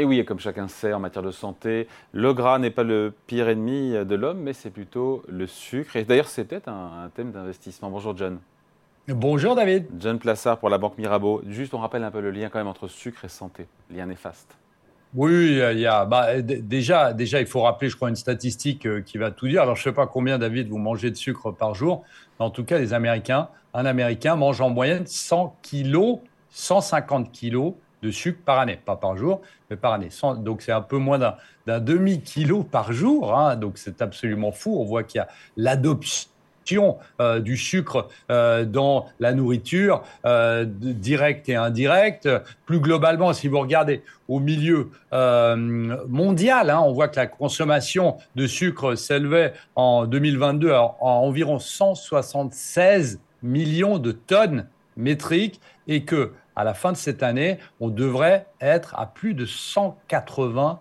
Et oui, comme chacun sait, en matière de santé, le gras n'est pas le pire ennemi de l'homme, mais c'est plutôt le sucre. Et d'ailleurs, c'était un, un thème d'investissement. Bonjour John. Bonjour David. John Plassard pour la Banque Mirabeau. Juste, on rappelle un peu le lien quand même entre sucre et santé, lien néfaste. Oui, il y a, bah, déjà, déjà, il faut rappeler, je crois, une statistique euh, qui va tout dire. Alors, je ne sais pas combien, David, vous mangez de sucre par jour. Mais en tout cas, les Américains, un Américain mange en moyenne 100 kilos, 150 kilos de sucre par année. Pas par jour, mais par année. donc, c'est un peu moins d'un demi-kilo par jour. Hein. donc, c'est absolument fou. On voit qu'il y a l'adoption euh, du sucre euh, dans la nourriture, euh, directe et indirecte. Plus globalement, si vous regardez au milieu mondial, hein, on voit que la consommation de sucre s'élevait en 2022 à, environ 176 millions de tonnes métriques et que à la fin de cette année, on devrait être à plus de 180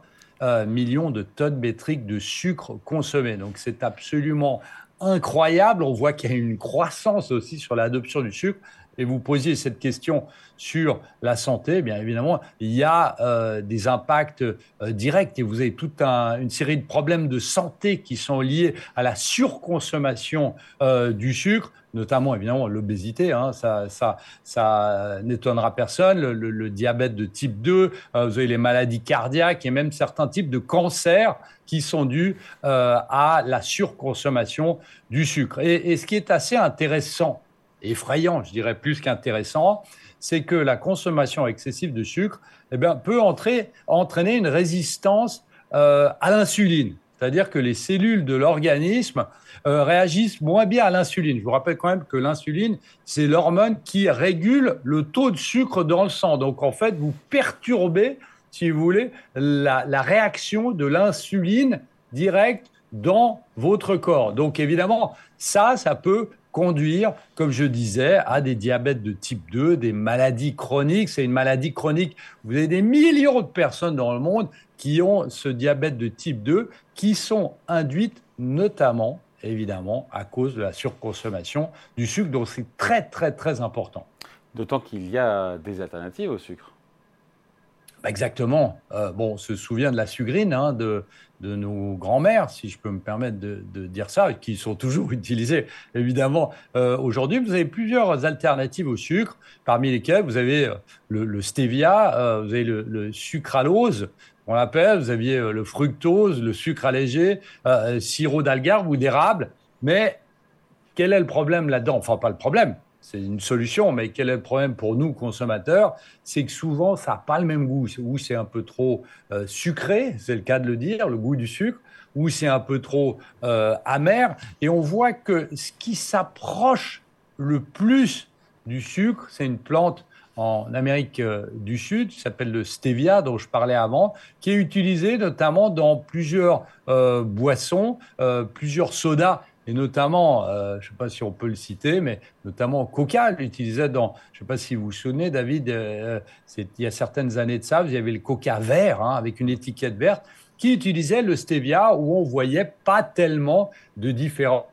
millions de tonnes métriques de sucre consommé. Donc c'est absolument incroyable. On voit qu'il y a une croissance aussi sur l'adoption du sucre. Et vous posiez cette question sur la santé, bien évidemment, il y a euh, des impacts euh, directs. Et vous avez toute une série de problèmes de santé qui sont liés à la surconsommation euh, du sucre, notamment évidemment l'obésité, hein, ça, ça, ça n'étonnera personne, le, diabète de type 2, vous avez les maladies cardiaques et même certains types de cancers qui sont dus à la surconsommation du sucre. Et ce qui est assez intéressant, effrayant, je dirais plus qu'intéressant, c'est que la consommation excessive de sucre eh bien, peut entraîner une résistance euh, à l'insuline. C'est-à-dire que les cellules de l'organisme euh, réagissent moins bien à l'insuline. Je vous rappelle quand même que l'insuline, c'est l'hormone qui régule le taux de sucre dans le sang. Donc en fait, vous perturbez, si vous voulez, la, la réaction de l'insuline directe dans votre corps. Donc évidemment, ça, ça peut conduire, comme je disais, à des diabètes de type 2, des maladies chroniques. C'est une maladie chronique. Vous avez des millions de personnes dans le monde qui ont ce diabète de type 2, qui sont induites notamment, évidemment, à cause de la surconsommation du sucre. Donc c'est très, très, très important. D'autant qu'il y a des alternatives au sucre. Bah, exactement. Euh, bon, on se souvient de la sugrine hein, de, de nos grands-mères, si je peux me permettre de, dire ça, qui sont toujours utilisées, évidemment. Euh, aujourd'hui, vous avez plusieurs alternatives au sucre, parmi lesquelles vous avez euh, le, stevia, vous avez le, sucralose, on l'appelle, vous aviez le fructose, le sucre allégé, sirop d'algarve ou d'érable. Mais quel est le problème là-dedans? Enfin, pas le problème, c'est une solution, mais quel est le problème pour nous consommateurs? C'est que souvent, ça n'a pas le même goût. Ou c'est un peu trop euh, sucré, c'est le cas de le dire, le goût du sucre, ou c'est un peu trop euh, amer. Et on voit que ce qui s'approche le plus du sucre, c'est une plante en Amérique euh, du Sud, qui s'appelle le stevia, dont je parlais avant, qui est utilisé notamment dans plusieurs boissons, plusieurs sodas et notamment, euh, je ne sais pas si on peut le citer, mais notamment Coca l'utilisait dans, je ne sais pas si vous vous souvenez, David, euh, il y a certaines années de ça, vous avez le Coca vert hein, avec une étiquette verte qui utilisait le stevia où on voyait pas tellement de différence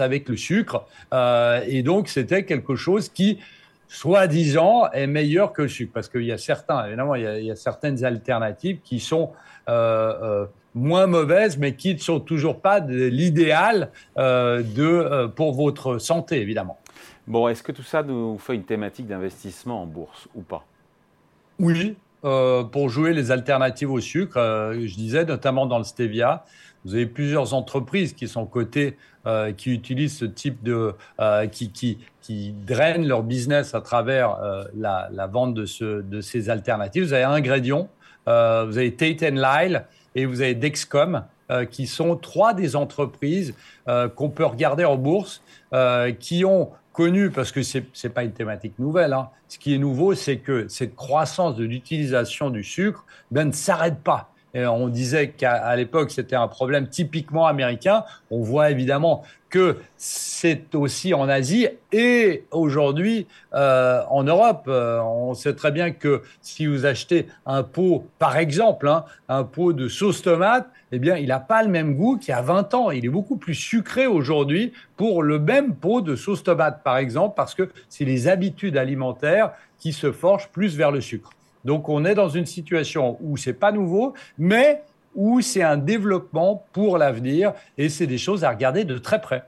avec le sucre. Euh, et donc, c'était quelque chose qui, soi-disant, est meilleur que le sucre. Parce qu'il y a certains, évidemment, il y a certaines alternatives qui sont moins mauvaises, mais qui ne sont toujours pas l'idéal euh, de euh, pour votre santé, évidemment. Bon, est-ce que tout ça nous fait une thématique d'investissement en bourse ou pas? Oui, euh, pour jouer les alternatives au sucre, je disais notamment dans le stevia, vous avez plusieurs entreprises qui sont cotées, qui utilisent ce type de, qui, qui, qui, drainent leur business à travers la, la, vente de, ce, de ces alternatives. Vous avez Ingrédients, vous avez Tate Lyle et vous avez Dexcom, euh, qui sont trois des entreprises euh, qu'on peut regarder en bourse, euh, qui ont connu, parce que ce n'est pas une thématique nouvelle, hein. ce qui est nouveau, c'est que cette croissance de l'utilisation du sucre ben, ne s'arrête pas. On disait qu'à l'époque, c'était un problème typiquement américain. On voit évidemment que c'est aussi en Asie et aujourd'hui euh, en Europe. Euh, on sait très bien que si vous achetez un pot, par exemple, hein, un pot de sauce tomate, eh bien, il n'a pas le même goût qu'il y a 20 ans. Il est beaucoup plus sucré aujourd'hui pour le même pot de sauce tomate, par exemple, parce que c'est les habitudes alimentaires qui se forgent plus vers le sucre. Donc on est dans une situation où c'est pas nouveau, mais où c'est un développement pour l'avenir et c'est des choses à regarder de très près.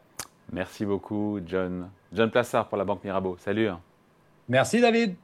Merci beaucoup, John. John Plassard pour la Banque Mirabeau. Salut. Merci, David.